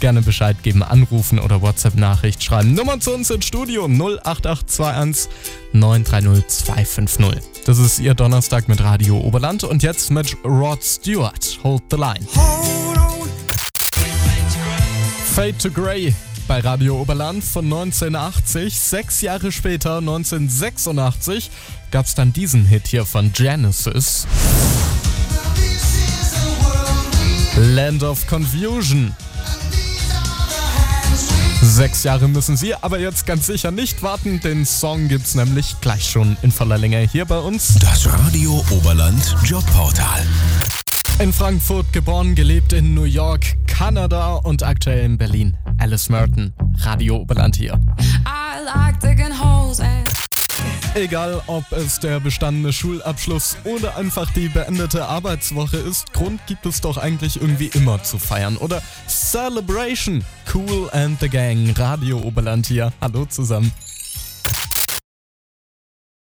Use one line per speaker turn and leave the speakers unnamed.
Gerne Bescheid geben, anrufen oder WhatsApp-Nachricht schreiben. Nummer zu uns ins Studio 08821 930 250. Das ist Ihr Donnerstag mit Radio Oberland und jetzt mit Rod Stewart. Hold the line. Fade to Grey bei Radio Oberland von 1980. Sechs Jahre später, 1986, gab es dann diesen Hit hier von Genesis. Land of Confusion. Sechs Jahre müssen Sie aber jetzt ganz sicher nicht warten. Den Song gibt's nämlich gleich schon in voller Länge hier bei uns.
Das Radio Oberland Jobportal.
In Frankfurt geboren, gelebt in New York, Kanada und aktuell in Berlin. Alice Merton, Radio Oberland hier.
I like digging holes and
Egal, ob es der bestandene Schulabschluss oder einfach die beendete Arbeitswoche ist, Grund gibt es doch eigentlich irgendwie immer zu feiern. Oder Celebration. Cool and the Gang, Radio Oberland hier. Hallo zusammen.